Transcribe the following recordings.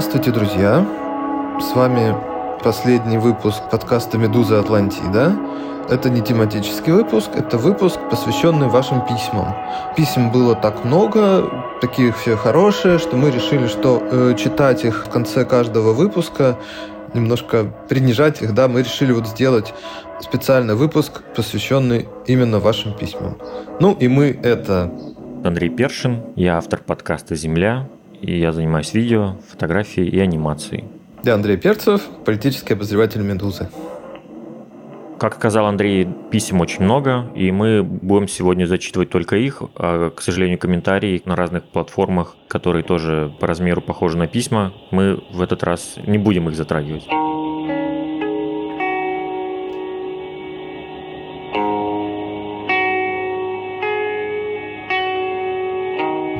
Здравствуйте, друзья! С вами последний выпуск подкаста «Медуза Атлантида». Это не тематический выпуск, это выпуск, посвященный вашим письмам. Писем было так много, таких все хорошие, что мы решили, что э, читать их в конце каждого выпуска, немножко принижать их, да, мы решили вот сделать специальный выпуск, посвященный именно вашим письмам. Ну и мы это... Андрей Першин, я автор подкаста «Земля», и я занимаюсь видео, фотографией и анимацией. Я Андрей Перцев, политический обозреватель «Медузы». Как сказал Андрей, писем очень много, и мы будем сегодня зачитывать только их. А, к сожалению, комментарии на разных платформах, которые тоже по размеру похожи на письма, мы в этот раз не будем их затрагивать.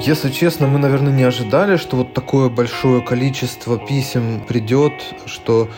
Если честно, мы, наверное, не ожидали, что вот такое большое количество писем придет, что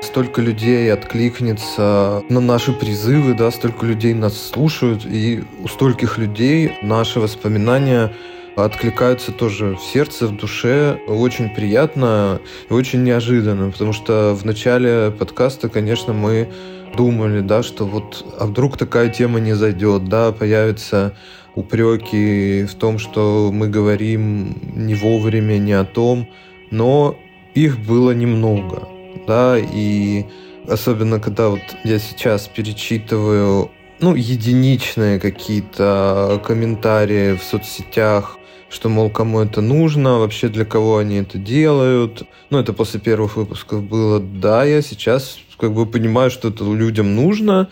столько людей откликнется на наши призывы, да, столько людей нас слушают, и у стольких людей наши воспоминания откликаются тоже в сердце, в душе. Очень приятно и очень неожиданно, потому что в начале подкаста, конечно, мы думали, да, что вот а вдруг такая тема не зайдет, да, появится упреки в том, что мы говорим не вовремя, не о том, но их было немного, да, и особенно когда вот я сейчас перечитываю, ну, единичные какие-то комментарии в соцсетях, что, мол, кому это нужно, вообще для кого они это делают. Ну, это после первых выпусков было. Да, я сейчас как бы понимаю, что это людям нужно,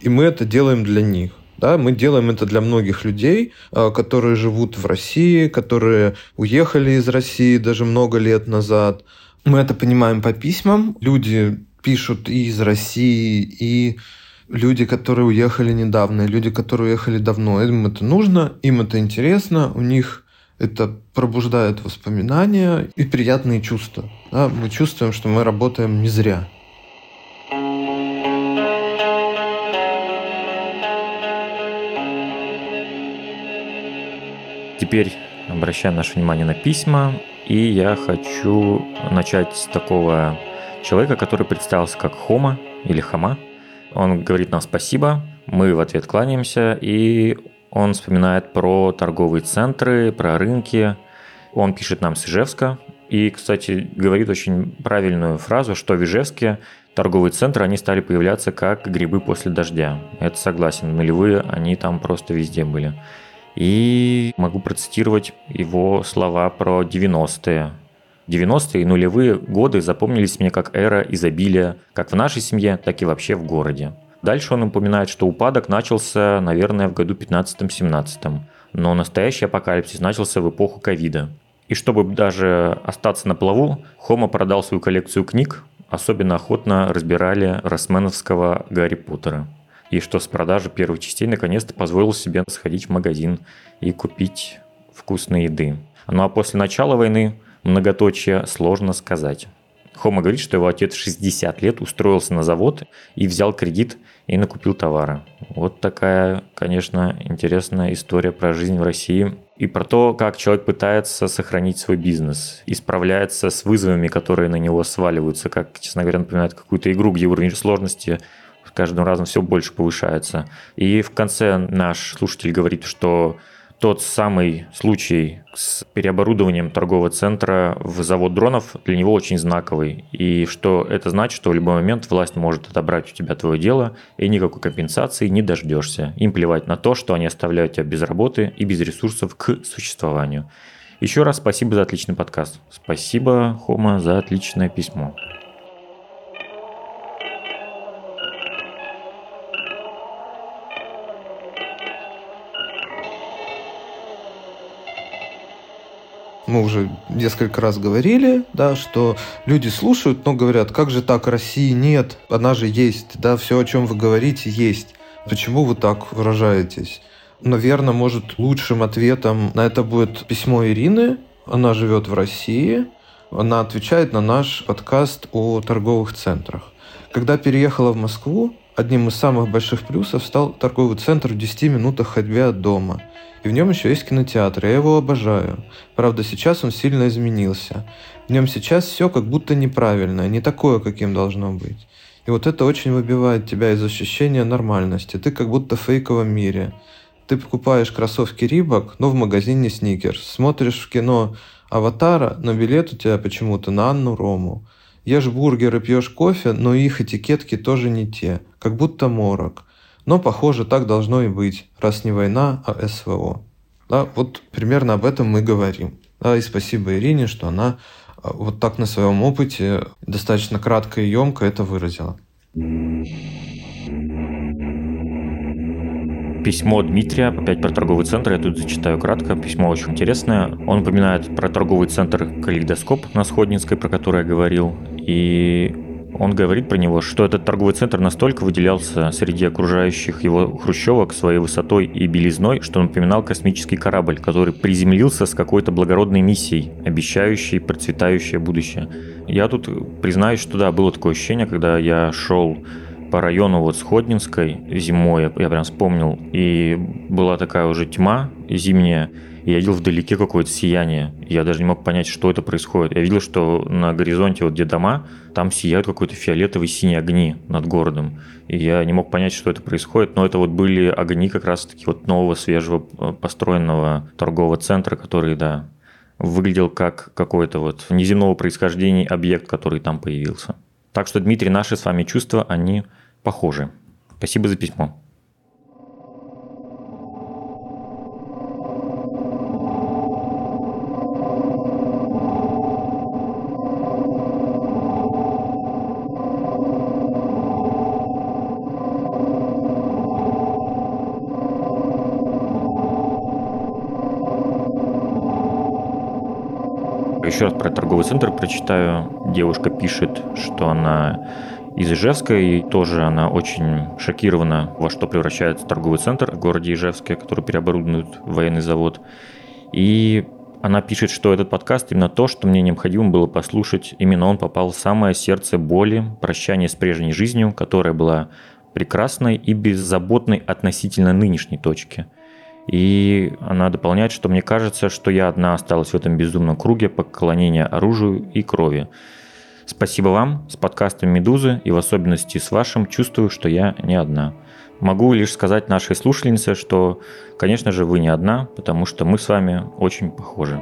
и мы это делаем для них. Да, мы делаем это для многих людей, а, которые живут в России, которые уехали из России даже много лет назад. Мы это понимаем по письмам. Люди пишут и из России, и люди, которые уехали недавно, и люди, которые уехали давно. Им это нужно, им это интересно, у них это пробуждает воспоминания и приятные чувства. Да? Мы чувствуем, что мы работаем не зря. Теперь обращаю наше внимание на письма, и я хочу начать с такого человека, который представился как Хома или Хама. Он говорит нам спасибо, мы в ответ кланяемся, и он вспоминает про торговые центры, про рынки. Он пишет нам с Ижевска, и, кстати, говорит очень правильную фразу, что в Ижевске торговые центры, они стали появляться как грибы после дождя. Это согласен, нулевые они там просто везде были. И могу процитировать его слова про 90-е. 90-е и нулевые годы запомнились мне как эра изобилия как в нашей семье, так и вообще в городе. Дальше он упоминает, что упадок начался, наверное, в году 15-17, но настоящий апокалипсис начался в эпоху ковида. И чтобы даже остаться на плаву, Хома продал свою коллекцию книг, особенно охотно разбирали Росменовского Гарри Поттера и что с продажи первых частей наконец-то позволил себе сходить в магазин и купить вкусной еды. Ну а после начала войны, многоточие, сложно сказать. Хома говорит, что его отец 60 лет устроился на завод и взял кредит и накупил товары. Вот такая, конечно, интересная история про жизнь в России и про то, как человек пытается сохранить свой бизнес и справляется с вызовами, которые на него сваливаются, как, честно говоря, напоминает какую-то игру, где уровень сложности каждым разом все больше повышается. И в конце наш слушатель говорит, что тот самый случай с переоборудованием торгового центра в завод дронов для него очень знаковый. И что это значит, что в любой момент власть может отобрать у тебя твое дело, и никакой компенсации не дождешься. Им плевать на то, что они оставляют тебя без работы и без ресурсов к существованию. Еще раз спасибо за отличный подкаст. Спасибо, Хома, за отличное письмо. Мы уже несколько раз говорили, да, что люди слушают, но говорят, как же так, России нет, она же есть, да, все, о чем вы говорите, есть. Почему вы так выражаетесь? Наверное, может, лучшим ответом на это будет письмо Ирины. Она живет в России. Она отвечает на наш подкаст о торговых центрах. Когда переехала в Москву, одним из самых больших плюсов стал торговый центр в 10 минутах ходьбы от дома – И в нем еще есть кинотеатр, я его обожаю. Правда, сейчас он сильно изменился. В нем сейчас все как будто неправильное, не такое, каким должно быть. И вот это очень выбивает тебя из ощущения нормальности. Ты как будто в фейковом мире. Ты покупаешь кроссовки Рибок, но в магазине Сникерс. Смотришь в кино Аватара, но билет у тебя почему-то на Анну Рому. Ешь бургеры, пьешь кофе, но их этикетки тоже не те. Как будто морок. Но, похоже, так должно и быть, раз не война, а СВО. Да, вот примерно об этом мы говорим. Да, и спасибо Ирине, что она а, вот так на своем опыте достаточно кратко и емко это выразила. Письмо Дмитрия, опять про торговый центр, я тут зачитаю кратко, письмо очень интересное. Он упоминает про торговый центр «Калейдоскоп» на Сходнинской, про который я говорил, и он говорит про него, что этот торговый центр настолько выделялся среди окружающих его хрущевок своей высотой и белизной, что напоминал космический корабль, который приземлился с какой-то благородной миссией, обещающей процветающее будущее. Я тут признаюсь, что да, было такое ощущение, когда я шел по району вот Сходнинской зимой, я, прям вспомнил, и была такая уже тьма зимняя, я видел вдалеке какое-то сияние. Я даже не мог понять, что это происходит. Я видел, что на горизонте, вот где дома, там сияют какой-то фиолетовый синие огни над городом. И я не мог понять, что это происходит, но это вот были огни как раз-таки вот нового, свежего э, построенного торгового центра, который, да, выглядел как какой-то вот неземного происхождения объект, который там появился. Так что, Дмитрий, наши с вами чувства, они похожи. Спасибо за письмо. Еще раз про торговый центр прочитаю. Девушка пишет, что она из Ижевска, и тоже она очень шокирована, во что превращается торговый центр в городе Ижевске, который переоборудует военный завод. И она пишет, что этот подкаст именно то, что мне необходимо было послушать. Именно он попал в самое сердце боли, прощание с прежней жизнью, которая была прекрасной и беззаботной относительно нынешней точки. И она дополняет, что мне кажется, что я одна осталась в этом безумном круге поклонения оружию и крови. Спасибо вам с подкастом «Медузы» и в особенности с вашим чувствую, что я не одна. Могу лишь сказать нашей слушательнице, что, конечно же, вы не одна, потому что мы с вами очень похожи.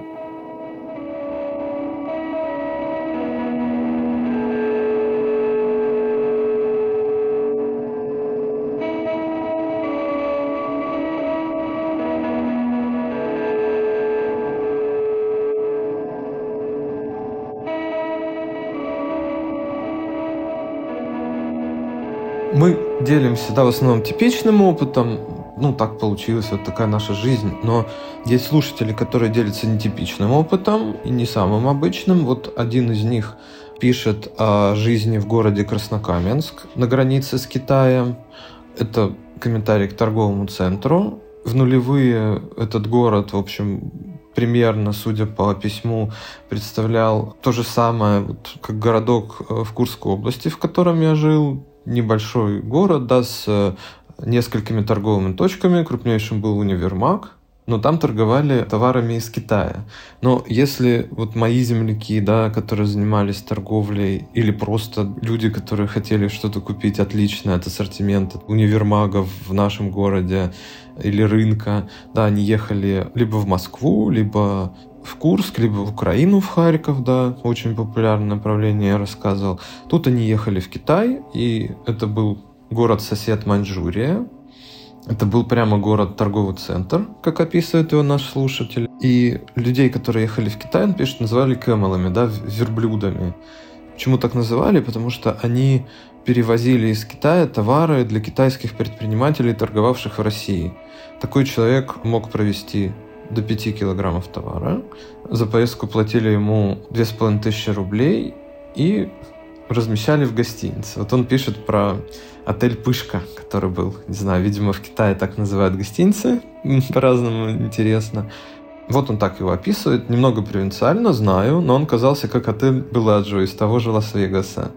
Делимся, да, в основном типичным опытом, ну, так получилось, вот такая наша жизнь. Но есть слушатели, которые делятся нетипичным опытом и не самым обычным. Вот один из них пишет о жизни в городе Краснокаменск на границе с Китаем. Это комментарий к торговому центру. В нулевые этот город, в общем, примерно, судя по письму, представлял то же самое, вот, как городок э, в Курской области, в котором я жил, небольшой город, да, с э, несколькими торговыми точками. Крупнейшим был универмаг, но там торговали товарами из Китая. Но если вот мои земляки, да, которые занимались торговлей, или просто люди, которые хотели что-то купить отличное от ассортимента универмагов в нашем городе или рынка, да, они ехали либо в Москву, либо в Курск, либо в Украину, в Харьков, да, очень популярное направление, я рассказывал. Тут они ехали в Китай, и это был город-сосед Маньчжурия. Это был прямо город-торговый центр, как описывает его наш слушатель. И людей, которые ехали в Китай, он пишет, называли кэмелами, да, верблюдами. Почему так называли? Потому что они перевозили из Китая товары для китайских предпринимателей, торговавших в России. Такой человек мог провести до 5 килограммов товара. За поездку платили ему 2500 рублей и размещали в гостинице. Вот он пишет про отель «Пышка», который был, не знаю, видимо, в Китае так называют гостиницы, по-разному интересно. Вот он так его описывает, немного провинциально, знаю, но он казался как отель Беладжо из того же Лас-Вегаса.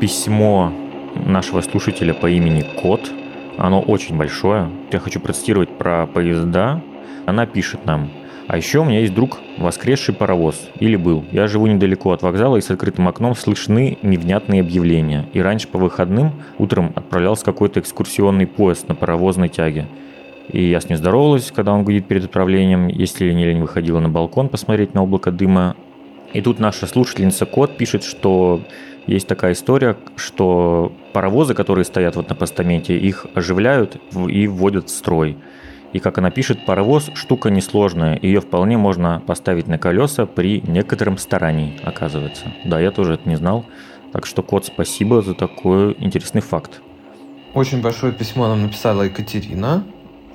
Письмо нашего слушателя по имени Кот. Оно очень большое. Я хочу процитировать про поезда. Она пишет нам. А еще у меня есть друг, воскресший паровоз. Или был. Я живу недалеко от вокзала, и с открытым окном слышны невнятные объявления. И раньше по выходным утром отправлялся какой-то экскурсионный поезд на паровозной тяге. И я с ним здоровалась, когда он гудит перед отправлением, если не лень выходила на балкон посмотреть на облако дыма. И тут наша слушательница Кот пишет, что есть такая история, что паровозы, которые стоят вот на постаменте, их оживляют и вводят в строй. И как она пишет, паровоз – штука несложная, ее вполне можно поставить на колеса при некотором старании, оказывается. Да, я тоже это не знал. Так что, Кот, спасибо за такой интересный факт. Очень большое письмо нам написала Екатерина.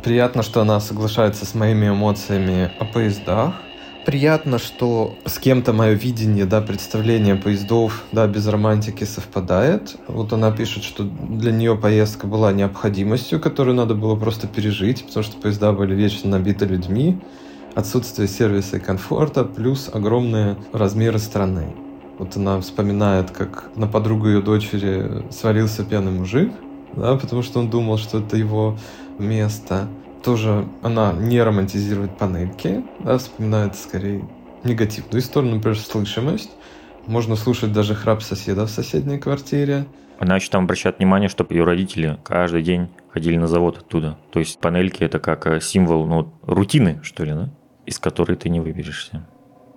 Приятно, что она соглашается с моими эмоциями о поездах. Приятно, что с кем-то мое видение, да, представление поездов, да, без романтики совпадает. Вот она пишет, что для нее поездка была необходимостью, которую надо было просто пережить, потому что поезда были вечно набиты людьми, отсутствие сервиса и комфорта, плюс огромные размеры страны. Вот она вспоминает, как на подругу ее дочери свалился пьяный мужик, да, потому что он думал, что это его место. Тоже она не романтизирует панельки, да, вспоминает скорее негативную сторону, например, слышимость. Можно слушать даже храп соседа в соседней квартире. Она еще там обращает внимание, чтобы ее родители каждый день ходили на завод оттуда. То есть панельки это как э, символ ну, рутины, что ли, да? из которой ты не выберешься.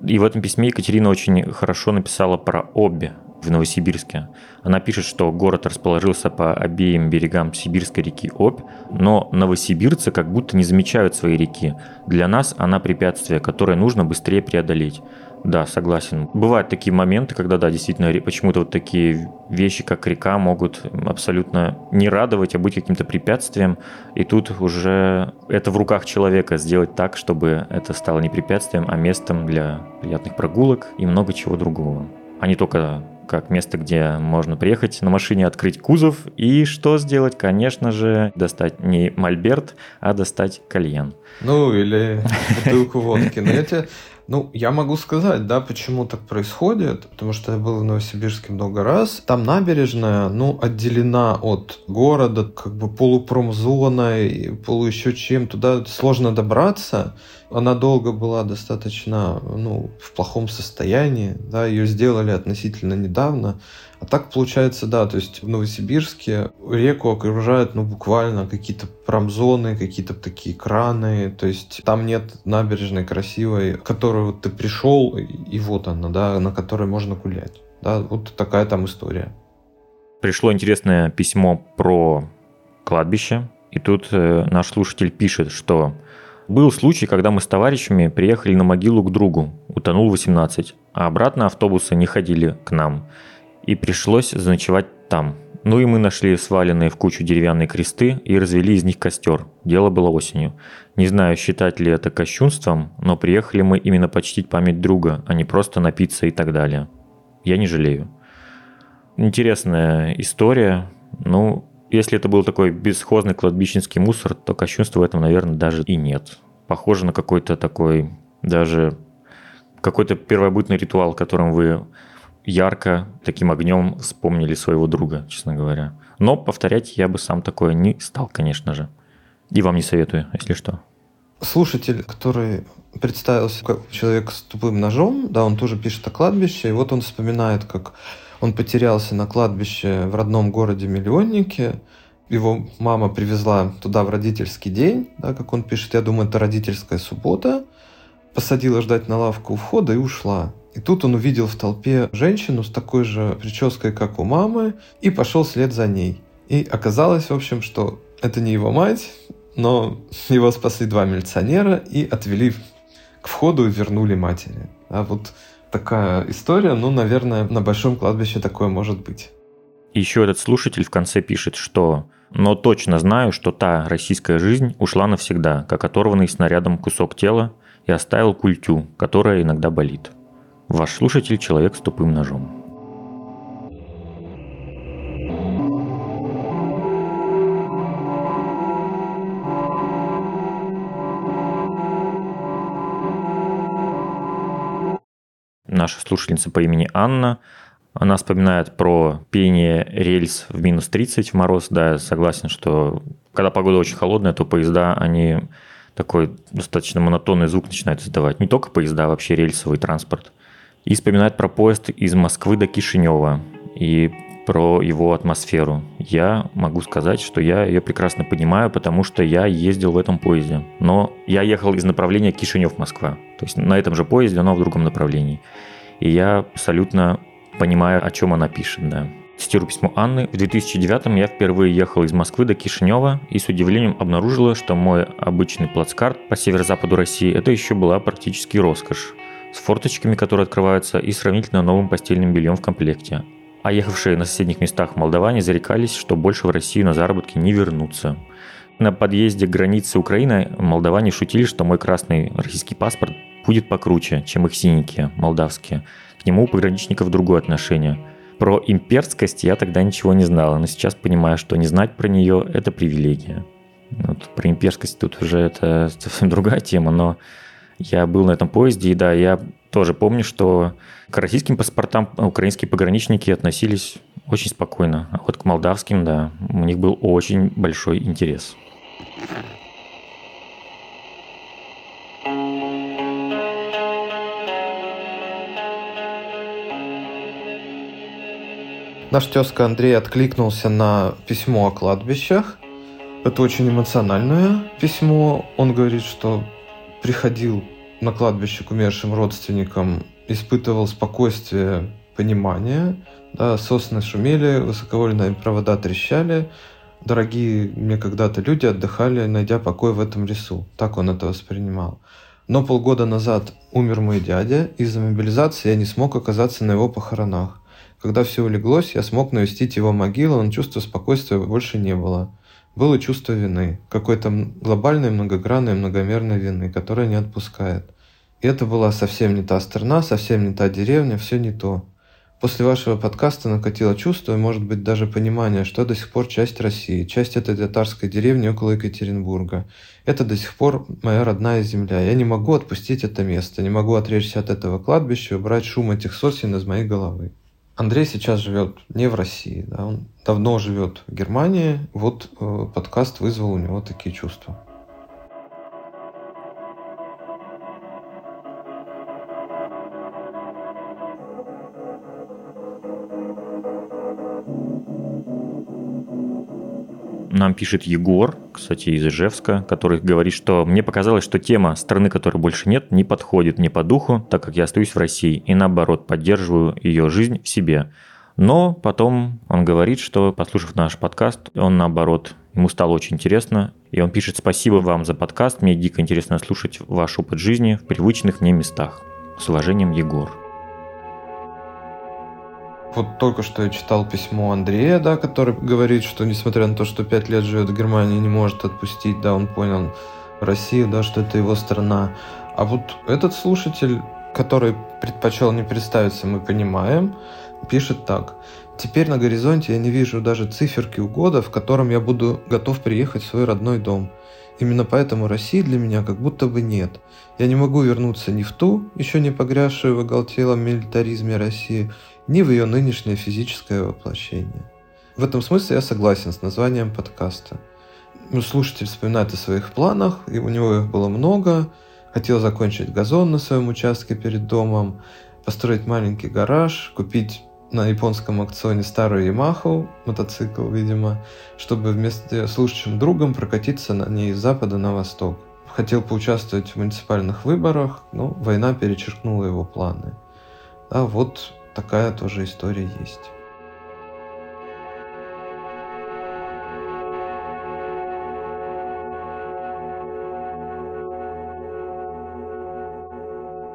И в этом письме Екатерина очень хорошо написала про обе в Новосибирске. Она пишет, что город расположился по обеим берегам Сибирской реки Обь, но новосибирцы как будто не замечают своей реки. Для нас она препятствие, которое нужно быстрее преодолеть. Да, согласен. Бывают такие моменты, когда, да, действительно, почему-то вот такие вещи, как река, могут абсолютно не радовать, а быть каким-то препятствием. И тут уже это в руках человека сделать так, чтобы это стало не препятствием, а местом для приятных прогулок и много чего другого. А не только как место, где можно приехать на машине, открыть кузов и что сделать? Конечно же, достать не мольберт, а достать кальян. Ну, или бутылку водки. Но я тебе ну, я могу сказать, да, почему так происходит, потому что я был в Новосибирске много раз. Там набережная, ну, отделена от города, как бы полупромзоной, полу еще чем. Туда сложно добраться. Она долго была достаточно, ну, в плохом состоянии, да, ее сделали относительно недавно. А так получается, да, то есть в Новосибирске реку окружают, ну, буквально какие-то промзоны, какие-то такие краны, то есть там нет набережной красивой, в которую вот ты пришел, и вот она, да, на которой можно гулять. Да, вот такая там история. Пришло интересное письмо про кладбище, и тут э, наш слушатель пишет, что был случай, когда мы с товарищами приехали на могилу к другу, утонул 18, а обратно автобусы не ходили к нам и пришлось заночевать там. Ну и мы нашли сваленные в кучу деревянные кресты и развели из них костер. Дело было осенью. Не знаю, считать ли это кощунством, но приехали мы именно почтить память друга, а не просто напиться и так далее. Я не жалею. Интересная история. Ну, если это был такой бесхозный кладбищенский мусор, то кощунства в этом, наверное, даже и нет. Похоже на какой-то такой даже какой-то первобытный ритуал, которым вы ярко таким огнем вспомнили своего друга, честно говоря. Но повторять я бы сам такое не стал, конечно же. И вам не советую, если что. Слушатель, который представился как человек с тупым ножом, да, он тоже пишет о кладбище, и вот он вспоминает, как он потерялся на кладбище в родном городе-миллионнике, его мама привезла туда в родительский день, да, как он пишет, я думаю, это родительская суббота, посадила ждать на лавку у входа и ушла. И тут он увидел в толпе женщину с такой же прической, как у мамы, и пошел вслед за ней. И оказалось, в общем, что это не его мать, но его спасли два милиционера и отвели к входу и вернули матери. А вот такая история, ну, наверное, на большом кладбище такое может быть. Еще этот слушатель в конце пишет, что «но точно знаю, что та российская жизнь ушла навсегда, как оторванный снарядом кусок тела, и оставил культю, которая иногда болит». Ваш слушатель – человек с тупым ножом. Наша слушательница по имени Анна, Она вспоминает про пение рельс в минус 30 в мороз. Да, я согласен, что когда погода очень холодная, то поезда, они такой достаточно монотонный звук начинают издавать. Не только поезда, а вообще рельсовый транспорт. И вспоминает про поезд из Москвы до Кишинева и про его атмосферу. Я могу сказать, что я ее прекрасно понимаю, потому что я ездил в этом поезде. Но я ехал из направления Кишинев-Москва. То есть на этом же поезде, но в другом направлении. И я абсолютно понимаю, о чем она пишет, да. Цитирую письмо Анны. В 2009 я впервые ехал из Москвы до Кишинева и с удивлением обнаружила, что мой обычный плацкарт по северо-западу России это еще была практически роскошь. С форточками, которые открываются, и сравнительно новым постельным бельем в комплекте. А ехавшие на соседних местах молдаване зарекались, что больше в Россию на заработки не вернутся. На подъезде к границе Украины молдаване шутили, что мой красный российский паспорт будет покруче, чем их синенькие, молдавские. К нему у пограничников другое отношение. Про имперскость я тогда ничего не знала, но сейчас понимаю, что не знать про нее – это привилегия. Вот про имперскость тут уже это совсем другая тема, но я был на этом поезде, и да, я тоже помню, что к российским паспортам украинские пограничники относились очень спокойно, а вот к молдавским, да, у них был очень большой интерес. Наш тезка Андрей откликнулся на письмо о кладбищах. Это очень эмоциональное письмо. Он говорит, что приходил на кладбище к умершим родственникам, испытывал спокойствие, понимание. Да, сосны шумели, высоковольные провода трещали. Дорогие мне когда-то люди отдыхали, найдя покой в этом лесу. Так он это воспринимал. Но полгода назад умер мой дядя, из-за мобилизации я не смог оказаться на его похоронах. Когда все улеглось, я смог навестить его могилу, но чувства спокойствия больше не было. Было чувство вины, какой-то глобальной, многогранной, многомерной вины, которая не отпускает. И это была совсем не та страна, совсем не та деревня, все не то. После вашего подкаста накатило чувство и, может быть, даже понимание, что до сих пор часть России, часть этой татарской деревни около Екатеринбурга. Это до сих пор моя родная земля. Я не могу отпустить это место, не могу отречься от этого кладбища и убрать шум этих сосен из моей головы. Андрей сейчас живет не в России, да, он давно живет в Германии. Вот э, подкаст вызвал у него такие чувства. Нам пишет Егор, кстати, из Ижевска, который говорит, что мне показалось, что тема страны, которой больше нет, не подходит мне по духу, так как я остаюсь в России, и наоборот, поддерживаю ее жизнь в себе. Но потом он говорит, что, послушав наш подкаст, он наоборот, ему стало очень интересно, и он пишет «Спасибо вам за подкаст, мне дико интересно слушать ваш опыт жизни в привычных мне местах». С уважением, Егор. Вот только что я читал письмо Андрея, да, который говорит, что несмотря на то, что пять лет живет в Германии, не может отпустить, да, он понял Россию, да, что это его страна. А вот этот слушатель, который предпочел не представиться, мы понимаем, пишет так. Теперь на горизонте я не вижу даже циферки у года, в котором я буду готов приехать в свой родной дом. Именно поэтому России для меня как будто бы нет. Я не могу вернуться ни в ту, еще не погрязшую в оголтелом милитаризме России, ни в ее нынешнее физическое воплощение. В этом смысле я согласен с названием подкаста. Ну, слушатель вспоминает о своих планах, и у него их было много. Хотел закончить газон на своем участке перед домом, построить маленький гараж, купить на японском аукционе старую Ямаху, мотоцикл, видимо, чтобы вместе с лучшим другом прокатиться на ней с запада на восток. Хотел поучаствовать в муниципальных выборах, но война перечеркнула его планы. А вот такая тоже история есть.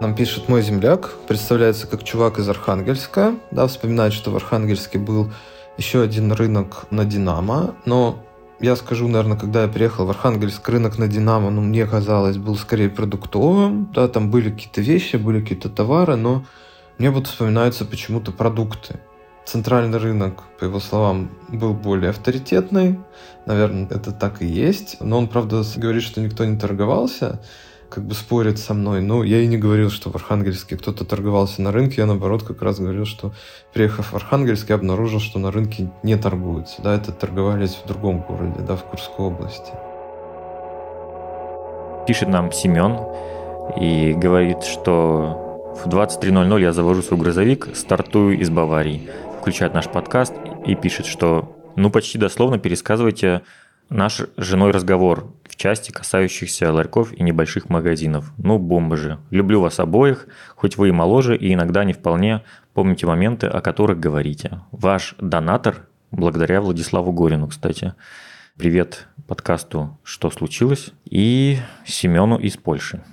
Нам пишет мой земляк, представляется как чувак из Архангельска, да, вспоминает, что в Архангельске был еще один рынок на Динамо, но я скажу, наверное, когда я приехал в Архангельск, рынок на Динамо, ну, мне казалось, был скорее продуктовым, да, там были какие-то вещи, были какие-то товары, но мне вот вспоминаются почему-то продукты. Центральный рынок, по его словам, был более авторитетный. Наверное, это так и есть. Но он, правда, говорит, что никто не торговался. как бы спорит со мной. Ну, я и не говорил, что в Архангельске кто-то торговался на рынке. Я, наоборот, как раз говорил, что, приехав в Архангельск, я обнаружил, что на рынке не торгуются. Да, это торговались в другом городе, да, в Курской области. Пишет нам Семен и говорит, что в 23.00 я завожу свой грузовик, стартую из Баварии. Включает наш подкаст и пишет, что ну почти дословно пересказывайте наш с женой разговор в части, касающихся ларьков и небольших магазинов. Ну, бомба же. Люблю вас обоих, хоть вы и моложе, и иногда не вполне помните моменты, о которых говорите. Ваш донатор, благодаря Владиславу Горину, кстати. Привет подкасту «Что случилось?» и Семену из Польши.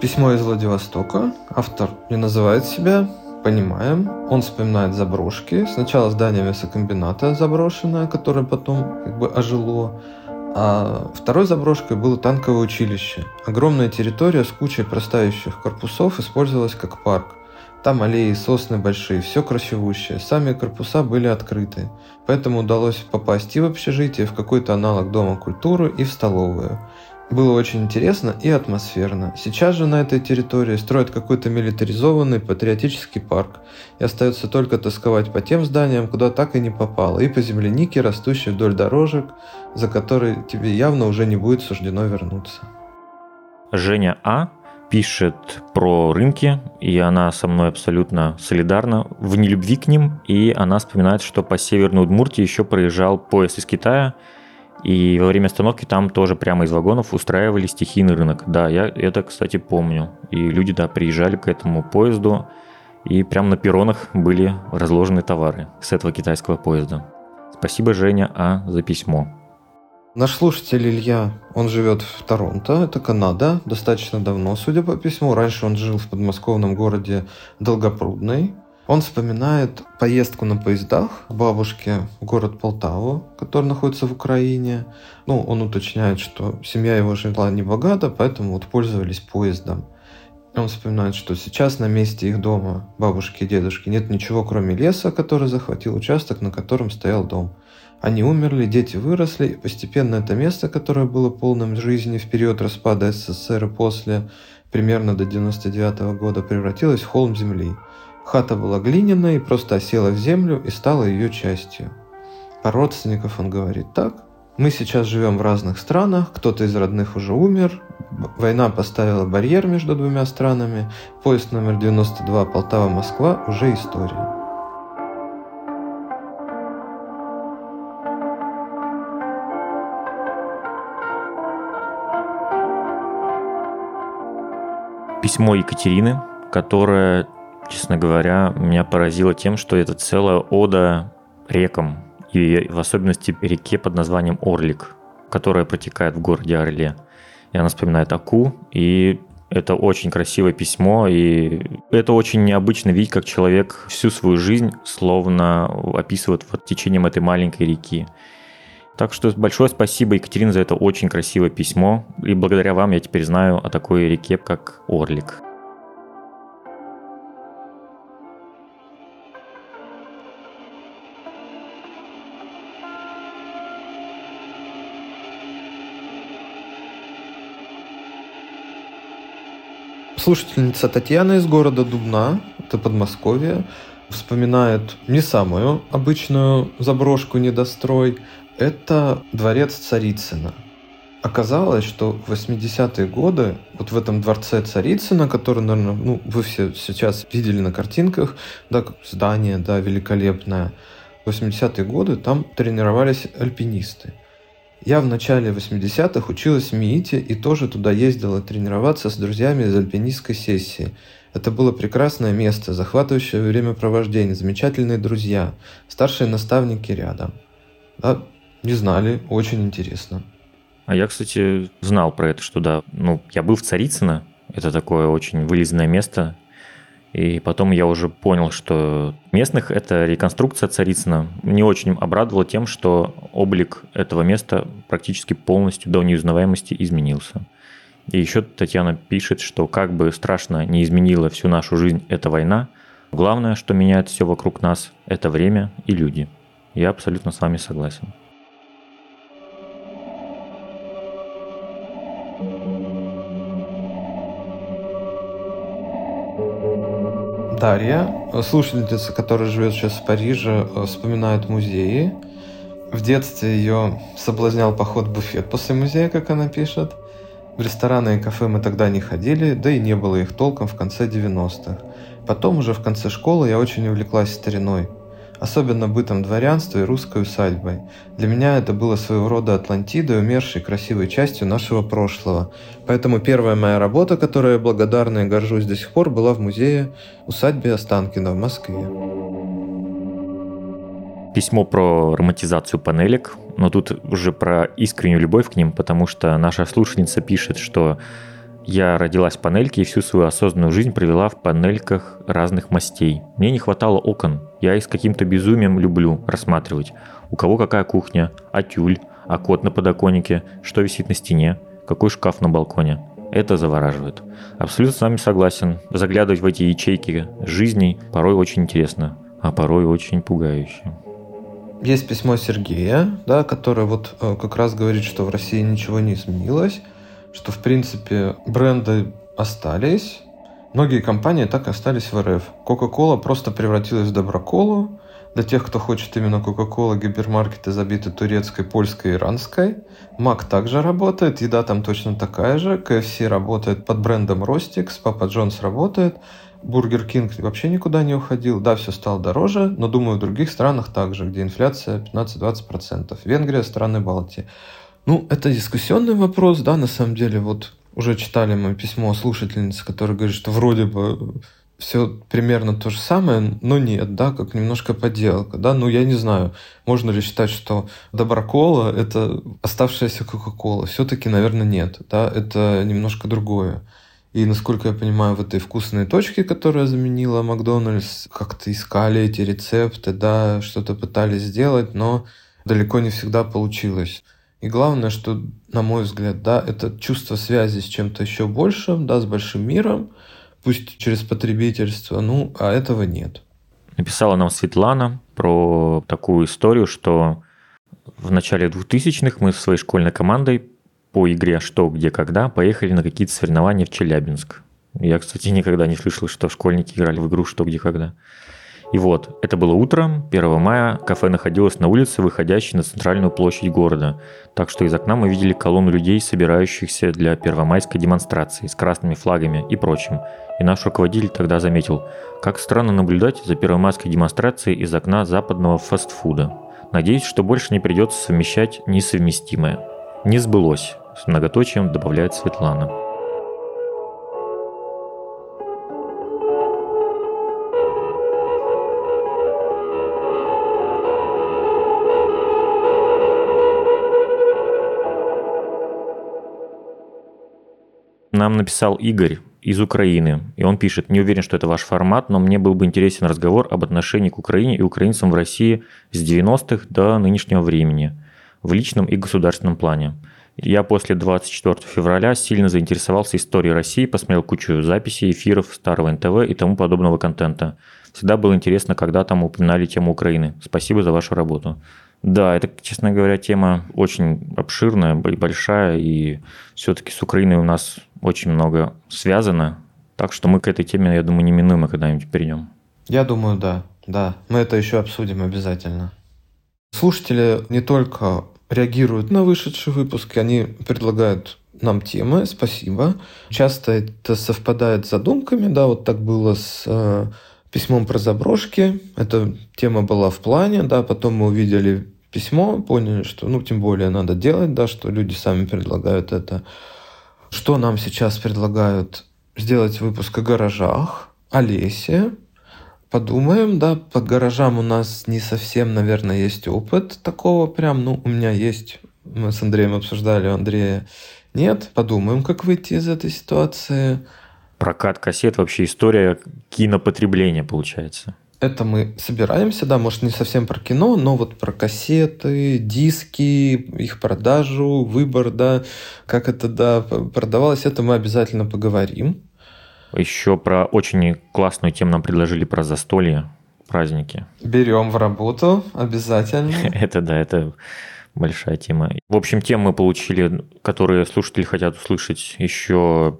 Письмо из Владивостока. Автор не называет себя, понимаем. Он вспоминает заброшки. Сначала здание мясокомбината заброшенное, которое потом как бы ожило. А второй заброшкой было танковое училище. Огромная территория с кучей простающих корпусов использовалась как парк. Там аллеи, сосны большие, все красивущее. Сами корпуса были открыты. Поэтому удалось попасть и в общежитие, в какой-то аналог Дома культуры, и в столовую. Было очень интересно и атмосферно. Сейчас же на этой территории строят какой-то милитаризованный патриотический парк. И остается только тосковать по тем зданиям, куда так и не попало, и по землянике, растущей вдоль дорожек, за которой тебе явно уже не будет суждено вернуться. Женя А. пишет про рынки, и она со мной абсолютно солидарна в нелюбви к ним, и она вспоминает, что по Северной Удмуртии еще проезжал поезд из Китая – и во время остановки там тоже прямо из вагонов устраивали стихийный рынок. Да, я это, кстати, помню. И люди, да, приезжали к этому поезду, и прямо на перронах были разложены товары с этого китайского поезда. Спасибо, Женя, А, за письмо. Наш слушатель Илья, он живет в Торонто, это Канада, достаточно давно, судя по письму. Раньше он жил в подмосковном городе Долгопрудный. Он вспоминает поездку на поездах к бабушке в город Полтаву, который находится в Украине. Ну, он уточняет, что семья его жила не богата, поэтому вот пользовались поездом. Он вспоминает, что сейчас на месте их дома, бабушки и дедушки, нет ничего, кроме леса, который захватил участок, на котором стоял дом. Они умерли, дети выросли, и постепенно это место, которое было полным жизни в период распада СССР и после, примерно до 99 года, превратилось в холм земли – Хата была глиняная и просто осела в землю и стала ее частью. Про родственников он говорит так. Мы сейчас живем в разных странах, кто-то из родных уже умер, война поставила барьер между двумя странами, поезд номер 92 Полтава-Москва уже история. Письмо Екатерины, которая честно говоря, меня поразило тем, что это целая ода рекам, и в особенности реке под названием Орлик, которая протекает в городе Орле. И она вспоминает Аку, и это очень красивое письмо, и это очень необычно видеть, как человек всю свою жизнь словно описывает вот течением этой маленькой реки. Так что большое спасибо, Екатерина, за это очень красивое письмо. И благодаря вам я теперь знаю о такой реке, как Орлик. Слушательница Татьяна из города Дубна, это Подмосковье, вспоминает не самую обычную заброшку, недострой. Это дворец Царицына. Оказалось, что в 80-е годы вот в этом дворце Царицына, который, наверное, ну, вы все сейчас видели на картинках, да, здание, да, великолепное, в 80-е годы там тренировались альпинисты. Я в начале 80-х училась в МИИТе и тоже туда ездила тренироваться с друзьями из альпинистской сессии. Это было прекрасное место, захватывающее времяпровождение, замечательные друзья, старшие наставники рядом. Да, не знали, очень интересно. А я, кстати, знал про это, что да, ну, я был в Царицыно, это такое очень вылизанное место, и потом я уже понял, что местных эта реконструкция Царицына не очень обрадовала тем, что облик этого места практически полностью до неузнаваемости изменился. И еще Татьяна пишет, что как бы страшно не изменила всю нашу жизнь эта война, главное, что меняет все вокруг нас, это время и люди. Я абсолютно с вами согласен. Дарья, слушательница, которая живет сейчас в Париже, вспоминает музеи. В детстве ее соблазнял поход в буфет после музея, как она пишет. В рестораны и кафе мы тогда не ходили, да и не было их толком в конце 90-х. Потом уже в конце школы я очень увлеклась стариной особенно бытом дворянства и русской усадьбой. Для меня это было своего рода Атлантидой, умершей красивой частью нашего прошлого. Поэтому первая моя работа, которой я благодарна и горжусь до сих пор, была в музее усадьбе Останкино в Москве. Письмо про романтизацию панелек, но тут уже про искреннюю любовь к ним, потому что наша слушательница пишет, что я родилась в панельке и всю свою осознанную жизнь провела в панельках разных мастей. Мне не хватало окон. Я их с каким-то безумием люблю рассматривать. У кого какая кухня, а тюль, а кот на подоконнике, что висит на стене, какой шкаф на балконе. Это завораживает. Абсолютно с вами согласен. Заглядывать в эти ячейки жизней порой очень интересно, а порой очень пугающе. Есть письмо Сергея, да, которое вот э, как раз говорит, что в России ничего не изменилось что, в принципе, бренды остались, многие компании так и остались в РФ. Coca-Cola просто превратилась в доброколу. Для тех, кто хочет именно Coca-Cola, гипермаркеты забиты турецкой, польской, иранской. Мак также работает, еда там точно такая же. KFC работает под брендом Rostix, Папа Джонс работает. Бургер Кинг вообще никуда не уходил. Да, все стало дороже, но думаю, в других странах также, где инфляция 15-20%. Венгрия, страны Балтии. Ну, это дискуссионный вопрос, да, на самом деле. Вот уже читали мы письмо слушательницы, которая говорит, что вроде бы все примерно то же самое, но нет, да, как немножко подделка, да, ну я не знаю, можно ли считать, что Доброкола — это оставшаяся Кока-Кола, все-таки, наверное, нет, да, это немножко другое. И, насколько я понимаю, в этой вкусной точке, которая заменила Макдональдс, как-то искали эти рецепты, да, что-то пытались сделать, но далеко не всегда получилось. И главное, что, на мой взгляд, да, это чувство связи с чем-то еще большим, да, с большим миром, пусть через потребительство, ну, а этого нет. Написала нам Светлана про такую историю, что в начале 2000-х мы со своей школьной командой по игре «Что, где, когда» поехали на какие-то соревнования в Челябинск. Я, кстати, никогда не слышал, что школьники играли в игру «Что, где, когда». И вот, это было утром, 1 мая, кафе находилось на улице, выходящей на центральную площадь города, так что из окна мы видели колонну людей, собирающихся для первомайской демонстрации с красными флагами и прочим. И наш руководитель тогда заметил, как странно наблюдать за первомайской демонстрацией из окна западного фастфуда. Надеюсь, что больше не придется совмещать несовместимое. Не сбылось, с многоточием добавляет Светлана. Нам написал Игорь из Украины, и он пишет, не уверен, что это ваш формат, но мне был бы интересен разговор об отношении к Украине и украинцам в России с 90-х до нынешнего времени, в личном и государственном плане. Я после 24 февраля сильно заинтересовался историей России, посмотрел кучу записей, эфиров старого НТВ и тому подобного контента. Всегда было интересно, когда там упоминали тему Украины. Спасибо за вашу работу. Да, это, честно говоря, тема очень обширная большая, и все-таки с Украиной у нас очень много связано, так что мы к этой теме, я думаю, неминуемо когда-нибудь перейдем. Я думаю, да, да. Мы это еще обсудим обязательно. Слушатели не только реагируют на вышедшие выпуски, они предлагают нам темы, спасибо. Часто это совпадает с задумками, да, вот так было с э, письмом про заброшки. Эта тема была в плане, да, потом мы увидели письмо, поняли, что, ну, тем более надо делать, да, что люди сами предлагают это. Что нам сейчас предлагают? Сделать выпуск о гаражах, о. Подумаем, да, по гаражам у нас не совсем, наверное, есть опыт такого прям, ну, у меня есть, мы с Андреем обсуждали, у Андрея нет. Подумаем, как выйти из этой ситуации прокат кассет вообще история кинопотребления получается. Это мы собираемся, да, может, не совсем про кино, но вот про кассеты, диски, их продажу, выбор, да, как это, да, продавалось, это мы обязательно поговорим. Еще про очень классную тему нам предложили про застолье, праздники. Берем в работу обязательно. Это да, это большая тема. В общем, тем мы получили, которые слушатели хотят услышать еще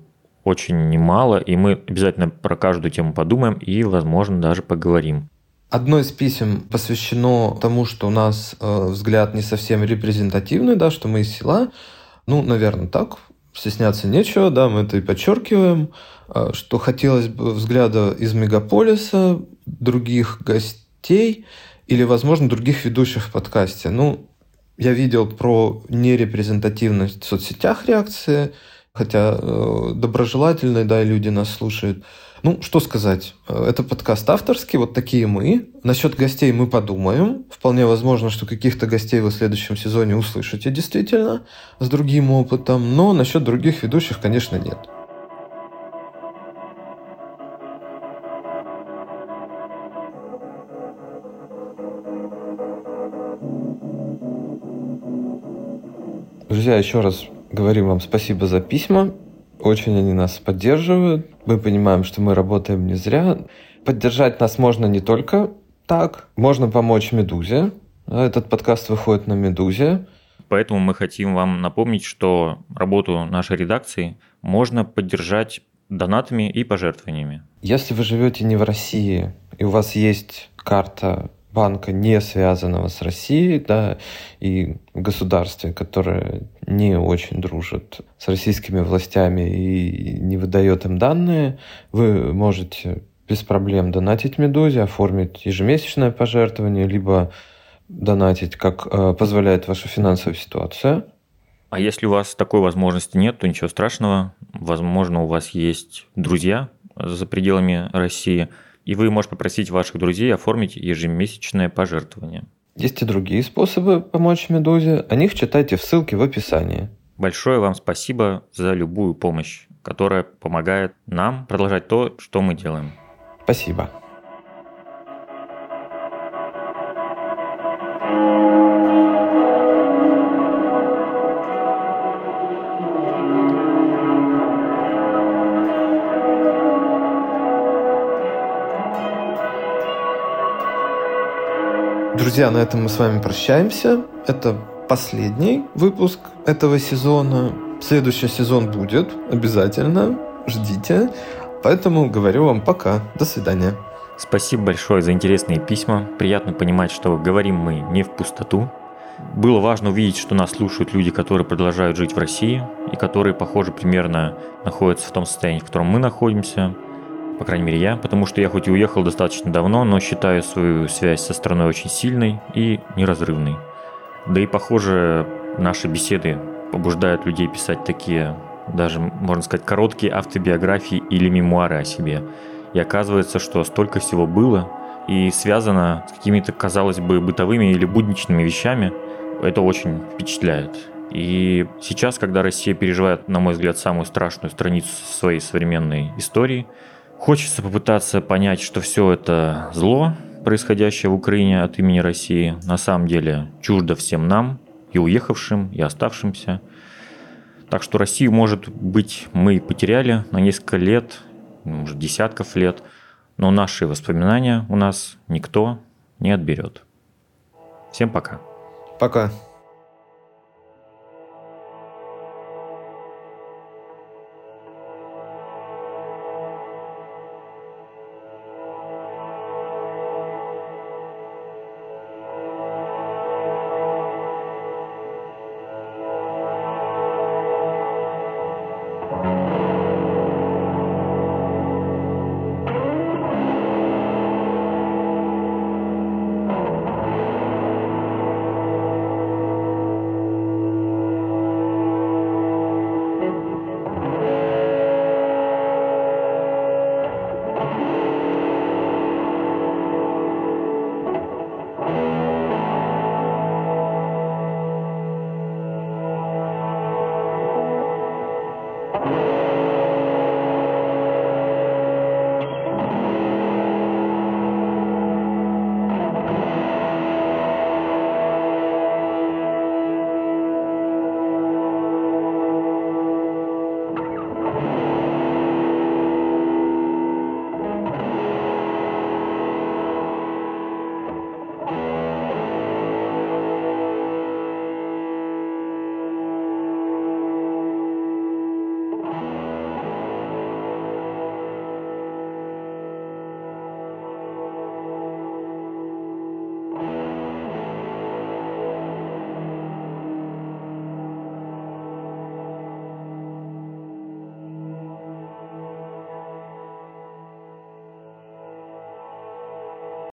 очень немало, и мы обязательно про каждую тему подумаем и, возможно, даже поговорим. Одно из писем посвящено тому, что у нас э, взгляд не совсем репрезентативный, да, что мы из села. Ну, наверное, так. Стесняться нечего, да, мы это и подчеркиваем, э, что хотелось бы взгляда из мегаполиса, других гостей или, возможно, других ведущих в подкасте. Ну, я видел про нерепрезентативность в соцсетях реакции, хотя э, доброжелательные, да, люди нас слушают. Ну, что сказать, э, это подкаст авторский, вот такие мы. Насчет гостей мы подумаем. Вполне возможно, что каких-то гостей вы в следующем сезоне услышите действительно с другим опытом, но насчет других ведущих, конечно, нет. Друзья, еще раз говорим вам спасибо за письма. Очень они нас поддерживают. Мы понимаем, что мы работаем не зря. Поддержать нас можно не только так. Можно помочь «Медузе». Этот подкаст выходит на «Медузе». Поэтому мы хотим вам напомнить, что работу нашей редакции можно поддержать донатами и пожертвованиями. Если вы живете не в России, и у вас есть карта банка, не связанного с Россией, да, и государстве, которое не очень дружит с российскими властями и не выдает им данные, вы можете без проблем донатить «Медузе», оформить ежемесячное пожертвование, либо донатить, как э, позволяет ваша финансовая ситуация. А если у вас такой возможности нет, то ничего страшного. Возможно, у вас есть друзья за пределами России – и вы можете попросить ваших друзей оформить ежемесячное пожертвование. Есть и другие способы помочь «Медузе». О них читайте в ссылке в описании. Большое вам спасибо за любую помощь, которая помогает нам продолжать то, что мы делаем. Спасибо. Друзья, на этом мы с вами прощаемся. Это последний выпуск этого сезона. Следующий сезон будет обязательно. Ждите. Поэтому говорю вам пока. До свидания. Спасибо большое за интересные письма. Приятно понимать, что говорим мы не в пустоту. Было важно увидеть, что нас слушают люди, которые продолжают жить в России и которые, похоже, примерно находятся в том состоянии, в котором мы находимся – по крайней мере я, потому что я хоть и уехал достаточно давно, но считаю свою связь со страной очень сильной и неразрывной. Да и похоже, наши беседы побуждают людей писать такие, даже, можно сказать, короткие автобиографии или мемуары о себе. И оказывается, что столько всего было и связано с какими-то, казалось бы, бытовыми или будничными вещами, это очень впечатляет. И сейчас, когда Россия переживает, на мой взгляд, самую страшную страницу своей современной истории – Хочется попытаться понять, что все это зло, происходящее в Украине от имени России, на самом деле чуждо всем нам, и уехавшим, и оставшимся. Так что Россию, может быть, мы потеряли на несколько лет, может, десятков лет, но наши воспоминания у нас никто не отберет. Всем пока. Пока.